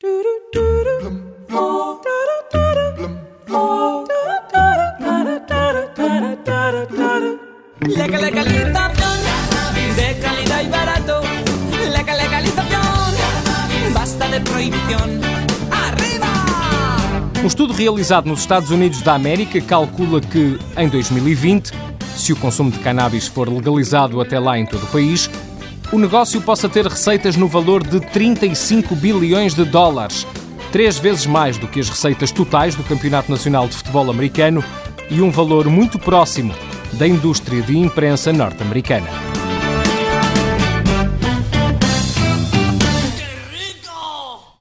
La legalización de calidad y barato. La legalización basta de prohibición. ¡Arriba! Um estudo realizado nos Estados Unidos da América calcula que, em 2020, se o consumo de cannabis for legalizado até lá em todo o país, o negócio possa ter receitas no valor de 35 bilhões de dólares, três vezes mais do que as receitas totais do Campeonato Nacional de Futebol Americano e um valor muito próximo da indústria de imprensa norte-americana.